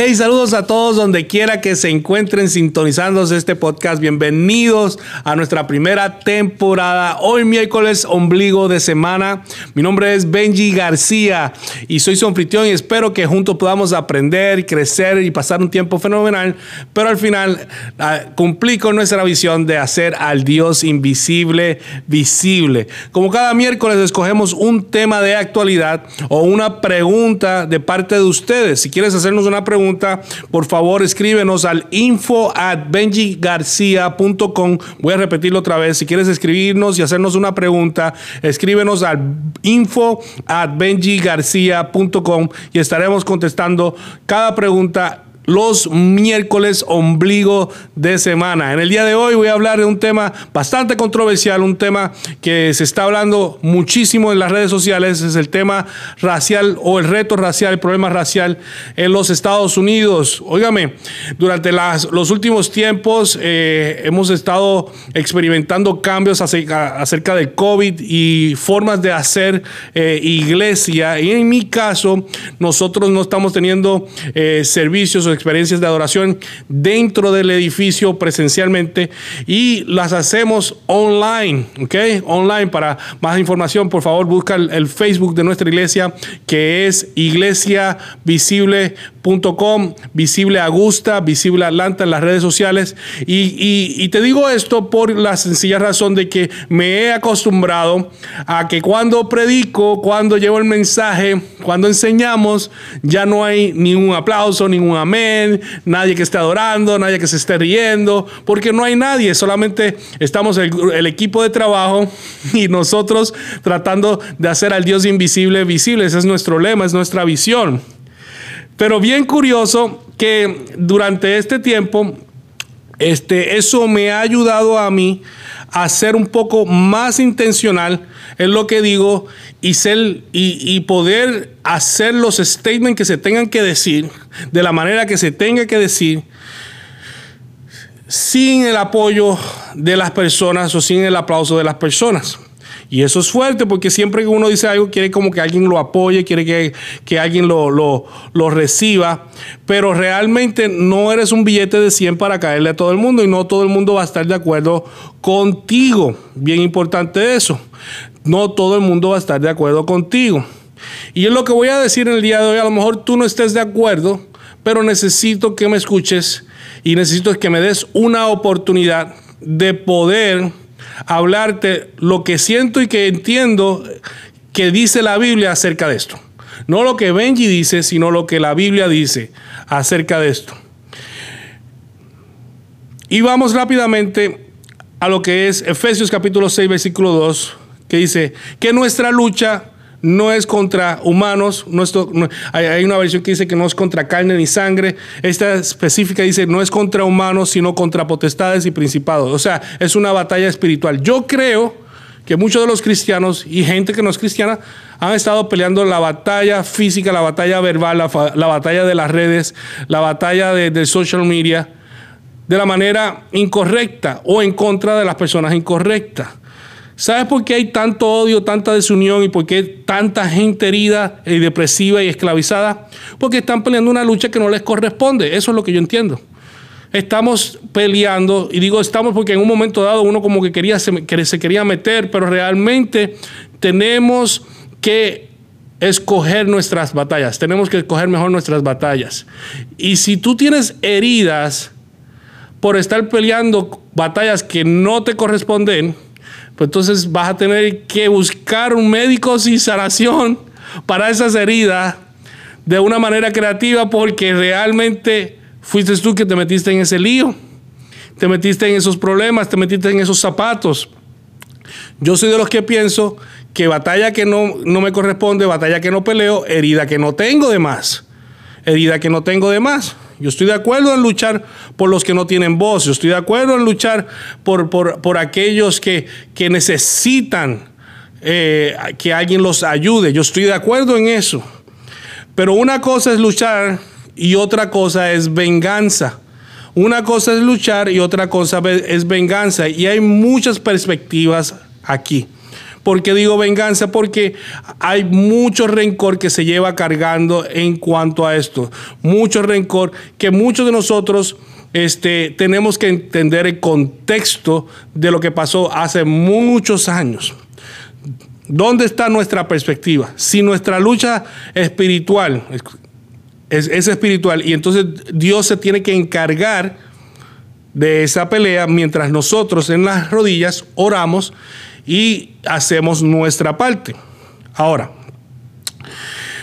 Hey, saludos a todos donde quiera que se encuentren sintonizándose este podcast. Bienvenidos a nuestra primera temporada. Hoy miércoles, ombligo de semana. Mi nombre es Benji García y soy su anfitrión y espero que juntos podamos aprender, crecer y pasar un tiempo fenomenal. Pero al final uh, cumplí con nuestra visión de hacer al Dios invisible visible. Como cada miércoles escogemos un tema de actualidad o una pregunta de parte de ustedes. Si quieres hacernos una pregunta, por favor escríbenos al info at benjigarcia.com. Voy a repetirlo otra vez. Si quieres escribirnos y hacernos una pregunta, escríbenos al info at benjigarcia.com y estaremos contestando cada pregunta los miércoles ombligo de semana. En el día de hoy voy a hablar de un tema bastante controversial, un tema que se está hablando muchísimo en las redes sociales, es el tema racial o el reto racial, el problema racial en los Estados Unidos. Óigame, durante los últimos tiempos eh, hemos estado experimentando cambios acerca, del COVID y formas de hacer eh, iglesia. Y en mi caso, nosotros no estamos teniendo eh, servicios o experiencias de adoración dentro del edificio presencialmente y las hacemos online, ¿ok? Online. Para más información, por favor, busca el, Facebook de nuestra iglesia que es iglesiavisible.com, visible Augusta, visible Atlanta en las redes sociales. Y, y te digo esto por la sencilla razón de que me he acostumbrado a que cuando predico, cuando llevo el mensaje, cuando enseñamos, ya no hay ni un aplauso, ningún amén nadie que esté adorando, nadie que se esté riendo, porque no hay nadie, solamente estamos el, equipo de trabajo y nosotros tratando de hacer al Dios invisible visible. Ese es nuestro lema, es nuestra visión. Pero bien curioso que durante este tiempo, este, eso me ha ayudado a mí a ser un poco más intencional en lo que digo y, ser, y, poder hacer los statements que se tengan que decir de la manera que se tenga que decir sin el apoyo de las personas o sin el aplauso de las personas. Y eso es fuerte porque siempre que uno dice algo quiere como que alguien lo apoye, quiere que, que alguien lo, lo, lo, reciba, pero realmente no eres un billete de 100 para caerle a todo el mundo y no todo el mundo va a estar de acuerdo contigo. Bien importante eso. No todo el mundo va a estar de acuerdo contigo. Y es lo que voy a decir en el día de hoy. A lo mejor tú no estés de acuerdo, pero necesito que me escuches y necesito que me des una oportunidad de poder hablarte lo que siento y que entiendo que dice la Biblia acerca de esto. No lo que Benji dice, sino lo que la Biblia dice acerca de esto. Y vamos rápidamente a lo que es Efesios capítulo 6, versículo 2, que dice que nuestra lucha no es contra humanos, hay, una versión que dice que no es contra carne ni sangre, esta específica dice no es contra humanos, sino contra potestades y principados, o sea, es una batalla espiritual. Yo creo que muchos de los cristianos y gente que no es cristiana han estado peleando la batalla física, la batalla verbal, la, batalla de las redes, la batalla de, de social media, de la manera incorrecta o en contra de las personas incorrectas. ¿Sabes por qué hay tanto odio, tanta desunión y por qué tanta gente herida y depresiva y esclavizada? Porque están peleando una lucha que no les corresponde. Eso es lo que yo entiendo. Estamos peleando, y digo estamos porque en un momento dado uno como que, quería, se, se quería meter, pero realmente tenemos que escoger nuestras batallas. Tenemos que escoger mejor nuestras batallas. Y si tú tienes heridas por estar peleando batallas que no te corresponden, pues entonces vas a tener que buscar un médico sin sanación para esas heridas de una manera creativa porque realmente fuiste tú que te metiste en ese lío, te metiste en esos problemas, te metiste en esos zapatos. Yo soy de los que pienso que batalla que no, no me corresponde, batalla que no peleo, herida que no tengo de más, herida que no tengo de más. Yo estoy de acuerdo en luchar por los que no tienen voz. Yo estoy de acuerdo en luchar por, por, aquellos que, que necesitan eh, que alguien los ayude. Yo estoy de acuerdo en eso. Pero una cosa es luchar y otra cosa es venganza. Una cosa es luchar y otra cosa es venganza. Y hay muchas perspectivas aquí. ¿Por qué digo venganza? Porque hay mucho rencor que se lleva cargando en cuanto a esto. Mucho rencor que muchos de nosotros este, tenemos que entender el contexto de lo que pasó hace muchos años. ¿Dónde está nuestra perspectiva? Si nuestra lucha espiritual es, es, espiritual y entonces Dios se tiene que encargar de esa pelea mientras nosotros en las rodillas oramos y hacemos nuestra parte. Ahora,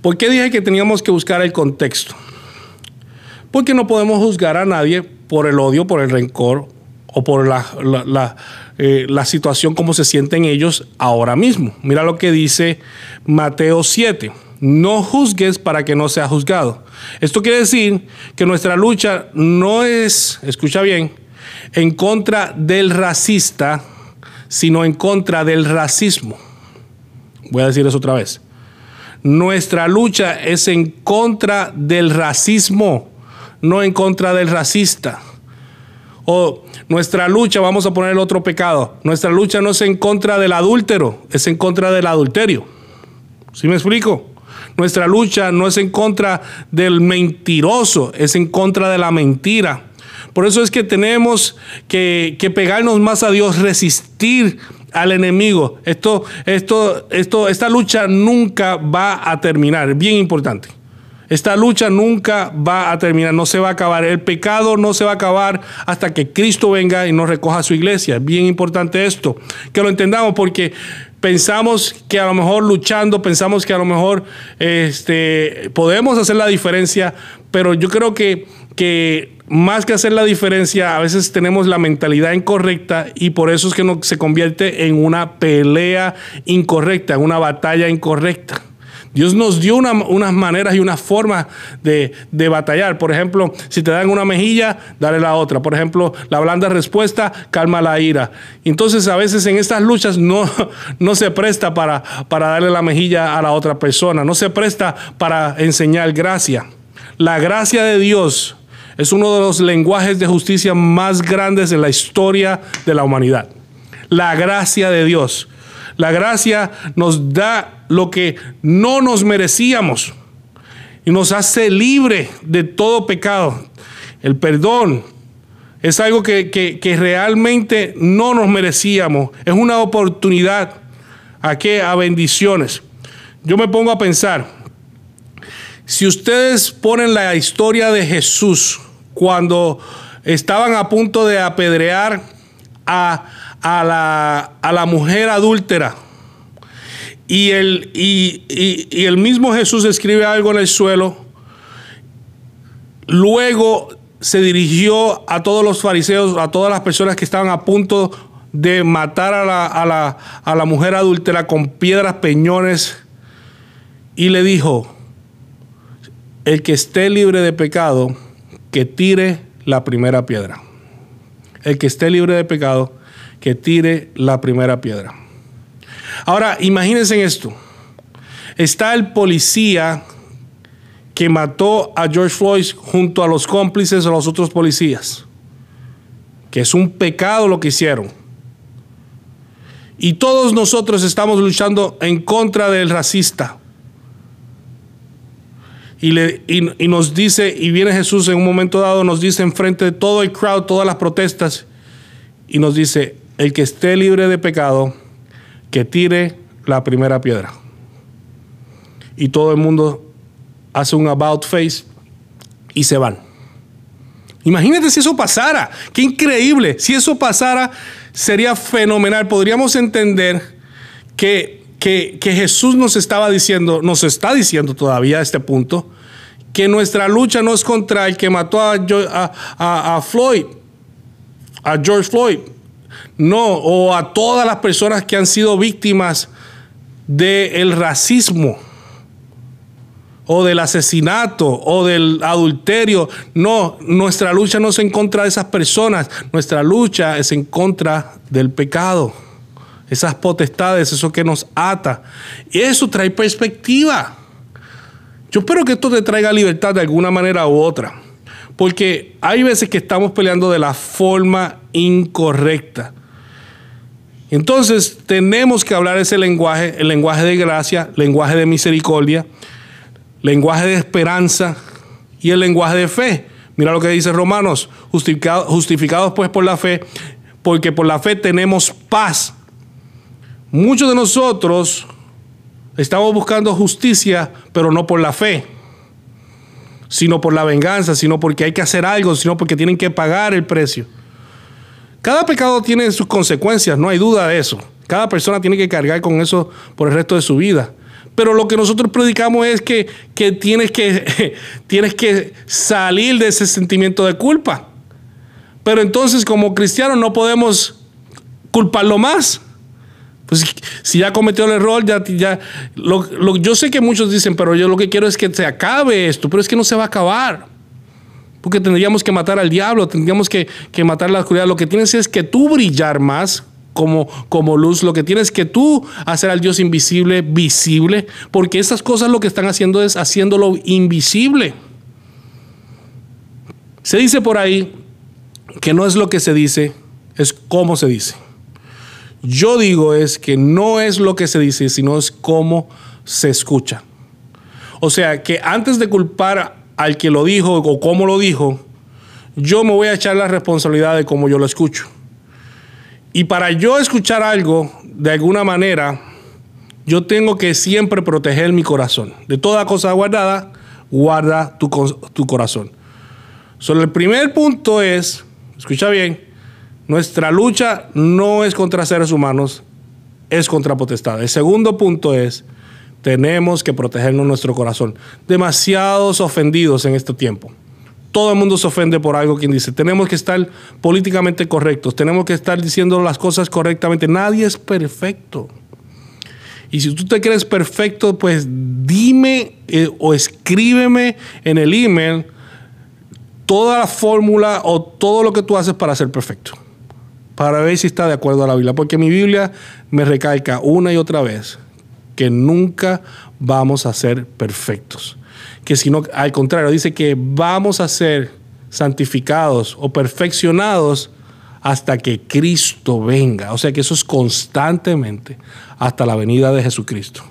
¿por qué dije que teníamos que buscar el contexto? Porque no podemos juzgar a nadie por el odio, por el rencor o por la, la, eh, situación como se sienten ellos ahora mismo. Mira lo que dice Mateo 7. No juzgues para que no sea juzgado. Esto quiere decir que nuestra lucha no es, escucha bien, en contra del racista, sino en contra del racismo. Voy a decir eso otra vez. Nuestra lucha es en contra del racismo, no en contra del racista. O nuestra lucha, vamos a poner el otro pecado, nuestra lucha no es en contra del adúltero, es en contra del adulterio. ¿Sí me explico? Nuestra lucha no es en contra del mentiroso, es en contra de la mentira. Por eso es que tenemos que, pegarnos más a Dios, resistir al enemigo. Esto, esto, esto, esta lucha nunca va a terminar. Bien importante. Esta lucha nunca va a terminar, no se va a acabar. El pecado no se va a acabar hasta que Cristo venga y nos recoja a su iglesia. Bien importante esto, que lo entendamos porque pensamos que a lo mejor luchando, pensamos que a lo mejor este, podemos hacer la diferencia, pero yo creo que, que más que hacer la diferencia, a veces tenemos la mentalidad incorrecta y por eso es que no, se convierte en una pelea incorrecta, en una batalla incorrecta. Dios nos dio unas maneras y unas formas de, batallar. Por ejemplo, si te dan una mejilla, dale la otra. Por ejemplo, la blanda respuesta calma la ira. Entonces, a veces en estas luchas no, no se presta para, para darle la mejilla a la otra persona. No se presta para enseñar gracia. La gracia de Dios es uno de los lenguajes de justicia más grandes en la historia de la humanidad. La gracia de Dios. La gracia nos da lo que no nos merecíamos y nos hace libre de todo pecado. El perdón es algo que, realmente no nos merecíamos. Es una oportunidad a qué? A bendiciones. Yo me pongo a pensar, si ustedes ponen la historia de Jesús cuando estaban a punto de apedrear a, la, mujer adúltera. Y el, y, el mismo Jesús escribe algo en el suelo. Luego se dirigió a todos los fariseos, a todas las personas que estaban a punto de matar a la, a la, a la mujer adúltera con piedras, peñones, y le dijo, el que esté libre de pecado, que tire la primera piedra. El que esté libre de pecado, que tire la primera piedra. Ahora, imagínense esto. Está el policía que mató a George Floyd junto a los cómplices de los otros policías. Que es un pecado lo que hicieron. Y todos nosotros estamos luchando en contra del racista y, le, y, nos dice, y viene Jesús en un momento dado, nos dice enfrente de todo el crowd, todas las protestas, y nos dice, el que esté libre de pecado, que tire la primera piedra. Y todo el mundo hace un about face y se van. Imagínate si eso pasara, qué increíble. Si eso pasara, sería fenomenal. Podríamos entender que que, Jesús nos estaba diciendo, nos está diciendo todavía a este punto, que nuestra lucha no es contra el que mató a, Floyd, a George Floyd, no, o a todas las personas que han sido víctimas del racismo o del asesinato o del adulterio. No, nuestra lucha no es en contra de esas personas, nuestra lucha es en contra del pecado esas potestades, eso que nos ata. Y eso trae perspectiva. Yo espero que esto te traiga libertad de alguna manera u otra. Porque hay veces que estamos peleando de la forma incorrecta. Entonces tenemos que hablar ese lenguaje, el lenguaje de gracia, lenguaje de misericordia, lenguaje de esperanza y el lenguaje de fe. Mira lo que dice Romanos, justificados pues por la fe, porque por la fe tenemos paz. Muchos de nosotros estamos buscando justicia, pero no por la fe, sino por la venganza, sino porque hay que hacer algo, sino porque tienen que pagar el precio. Cada pecado tiene sus consecuencias, no hay duda de eso. Cada persona tiene que cargar con eso por el resto de su vida. Pero lo que nosotros predicamos es que, tienes que tienes que salir de ese sentimiento de culpa. Pero entonces como cristianos no podemos culparlo más. Pues si ya cometió el error, ya, ya yo sé que muchos dicen, pero yo lo que quiero es que se acabe esto, pero es que no se va a acabar porque tendríamos que matar al diablo, tendríamos que, matar la oscuridad. Lo que tienes es que tú brillar más como, como luz, lo que tienes que tú hacer al Dios invisible visible, porque esas cosas lo que están haciendo es haciéndolo invisible. Se dice por ahí que no es lo que se dice, es cómo se dice. Yo digo es que no es lo que se dice, sino es cómo se escucha. O sea, que antes de culpar al que lo dijo o cómo lo dijo, yo me voy a echar la responsabilidad de cómo yo lo escucho. Y para yo escuchar algo de alguna manera, yo tengo que siempre proteger mi corazón. De toda cosa guardada, guarda tu, tu corazón. Solo el primer punto es, escucha bien, nuestra lucha no es contra seres humanos, es contra potestad. El segundo punto es, tenemos que protegernos nuestro corazón. Demasiados ofendidos en este tiempo. Todo el mundo se ofende por algo quien dice, tenemos que estar políticamente correctos, tenemos que estar diciendo las cosas correctamente. Nadie es perfecto. Y si tú te crees perfecto, pues dime eh, o escríbeme en el email toda la fórmula o todo lo que tú haces para ser perfecto. Para ver si está de acuerdo a la Biblia. Porque mi Biblia me recalca una y otra vez que nunca vamos a ser perfectos. Que sino, al contrario, dice que vamos a ser santificados o perfeccionados hasta que Cristo venga. O sea que eso es constantemente hasta la venida de Jesucristo.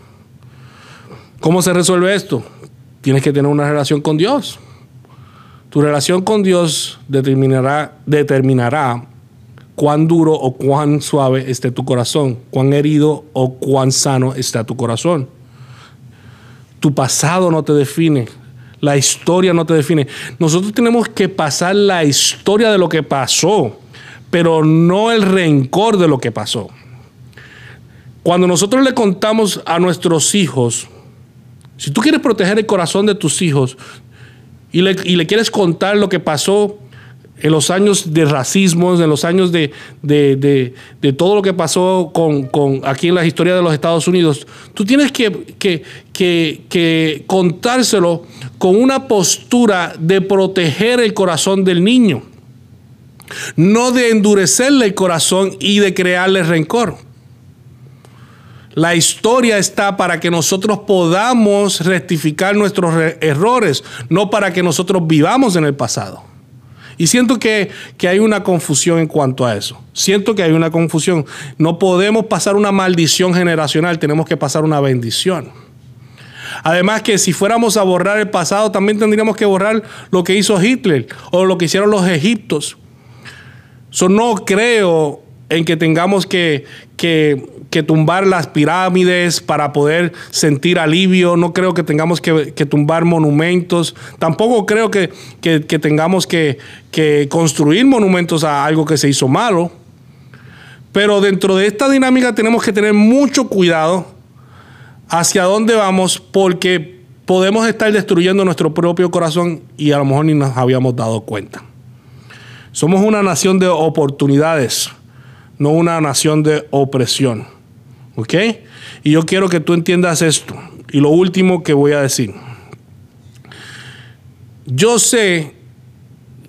¿Cómo se resuelve esto? Tienes que tener una relación con Dios. Tu relación con Dios determinará, determinará cuán duro o cuán suave esté tu corazón, cuán herido o cuán sano está tu corazón. Tu pasado no te define, la historia no te define. Nosotros tenemos que pasar la historia de lo que pasó, pero no el rencor de lo que pasó. Cuando nosotros le contamos a nuestros hijos, si tú quieres proteger el corazón de tus hijos y le, y le quieres contar lo que pasó en los años de racismo, en los años de, todo lo que pasó con, aquí en la historia de los Estados Unidos, tú tienes que, que, contárselo con una postura de proteger el corazón del niño, no de endurecerle el corazón y de crearle rencor. La historia está para que nosotros podamos rectificar nuestros errores, no para que nosotros vivamos en el pasado. Y siento que, hay una confusión en cuanto a eso. Siento que hay una confusión. No podemos pasar una maldición generacional, tenemos que pasar una bendición. Además que si fuéramos a borrar el pasado, también tendríamos que borrar lo que hizo Hitler o lo que hicieron los egiptos. Yo no creo en que tengamos que, que que tumbar las pirámides para poder sentir alivio, no creo que tengamos que, tumbar monumentos, tampoco creo que, tengamos que, construir monumentos a algo que se hizo malo. Pero dentro de esta dinámica tenemos que tener mucho cuidado hacia dónde vamos porque podemos estar destruyendo nuestro propio corazón y a lo mejor ni nos habíamos dado cuenta. Somos una nación de oportunidades, no una nación de opresión. ¿Ok? Y yo quiero que tú entiendas esto. Y lo último que voy a decir. Yo sé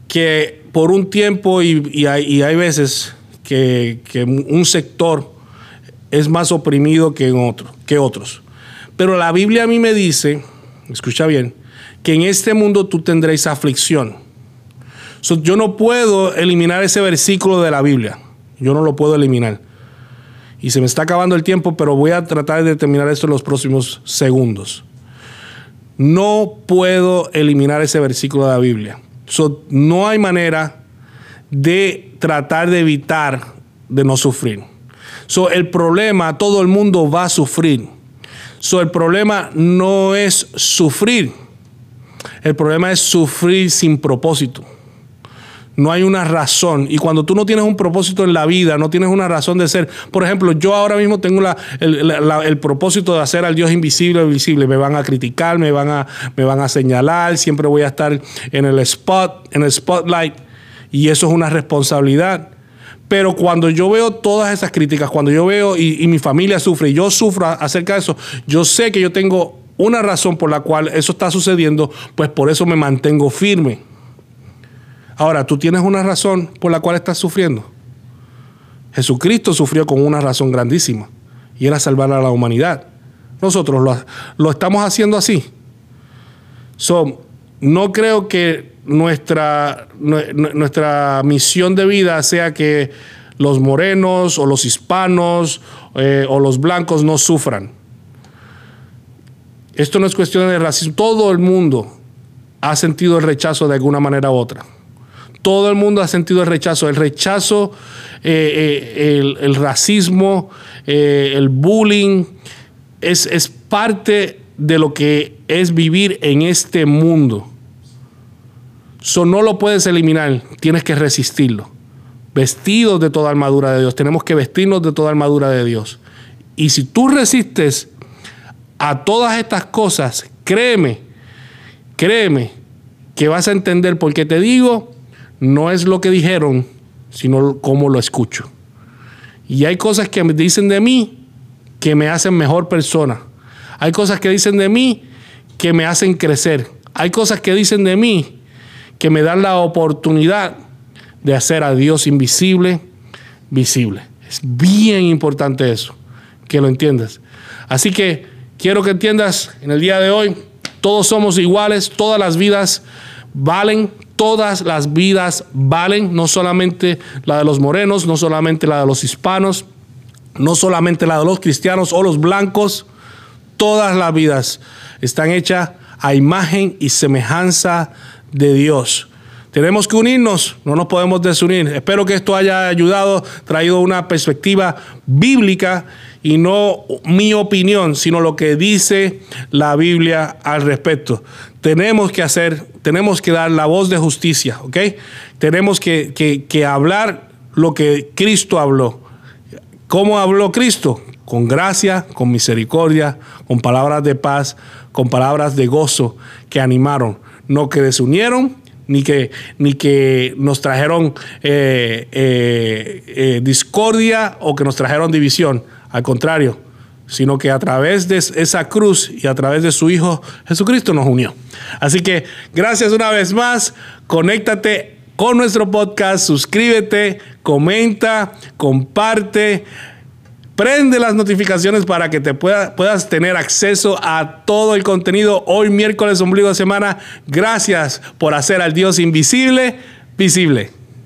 que por un tiempo y, hay, veces que, un sector es más oprimido que, en otro, que otros. Pero la Biblia a mí me dice, escucha bien, que en este mundo tú tendréis aflicción. yo no puedo eliminar ese versículo de la Biblia. Yo no lo puedo eliminar. Y se me está acabando el tiempo, pero voy a tratar de terminar esto en los próximos segundos. No puedo eliminar ese versículo de la Biblia. no hay manera de tratar de evitar de no sufrir. So, el problema, todo el mundo va a sufrir. So, el problema no es sufrir. El problema es sufrir sin propósito. No hay una razón. Y cuando tú no tienes un propósito en la vida, no tienes una razón de ser. Por ejemplo, yo ahora mismo tengo el, propósito de hacer al Dios invisible visible. Me van a criticar, me van a, me van a señalar, siempre voy a estar en el spot, en el spotlight. Y eso es una responsabilidad. Pero cuando yo veo todas esas críticas, cuando yo veo y, y mi familia sufre y yo sufro acerca de eso, yo sé que yo tengo una razón por la cual eso está sucediendo, pues por eso me mantengo firme. Ahora, tú tienes una razón por la cual estás sufriendo. Jesucristo sufrió con una razón grandísima y era salvar a la humanidad. Nosotros lo, estamos haciendo así. No creo que nuestra, nuestra misión de vida sea que los morenos o los hispanos eh, o los blancos no sufran. Esto no es cuestión de racismo. Todo el mundo ha sentido el rechazo de alguna manera u otra todo el mundo ha sentido el rechazo. El rechazo, eh, eh, el, racismo, eh, el bullying, es, es parte de lo que es vivir en este mundo. Eso no lo puedes eliminar, tienes que resistirlo. Vestidos de toda armadura de Dios, tenemos que vestirnos de toda armadura de Dios. Y si tú resistes a todas estas cosas, créeme, créeme que vas a entender por qué te digo no es lo que dijeron, sino cómo lo escucho. Y hay cosas que me dicen de mí que me hacen mejor persona. Hay cosas que dicen de mí que me hacen crecer. Hay cosas que dicen de mí que me dan la oportunidad de hacer a Dios invisible, visible. Es bien importante eso, que lo entiendas. Así que quiero que entiendas en el día de hoy, todos somos iguales, todas las vidas valen, todas las vidas valen, no solamente la de los morenos, no solamente la de los hispanos, no solamente la de los cristianos o los blancos, todas las vidas están hechas a imagen y semejanza de Dios. Tenemos que unirnos, no nos podemos desunir. Espero que esto haya ayudado, traído una perspectiva bíblica y no mi opinión, sino lo que dice la Biblia al respecto. Tenemos que hacer, tenemos que dar la voz de justicia, ¿ok? Tenemos que, que hablar lo que Cristo habló. ¿Cómo habló Cristo? Con gracia, con misericordia, con palabras de paz, con palabras de gozo que animaron, no que desunieron, ni que, ni que nos trajeron eh, eh, eh, discordia o que nos trajeron división. Al contrario, sino que a través de esa cruz y a través de su Hijo Jesucristo nos unió. Así que gracias una vez más, conéctate con nuestro podcast, suscríbete, comenta, comparte. Prende las notificaciones para que te puedas tener acceso a todo el contenido hoy miércoles ombligo de semana. Gracias por hacer al Dios invisible visible.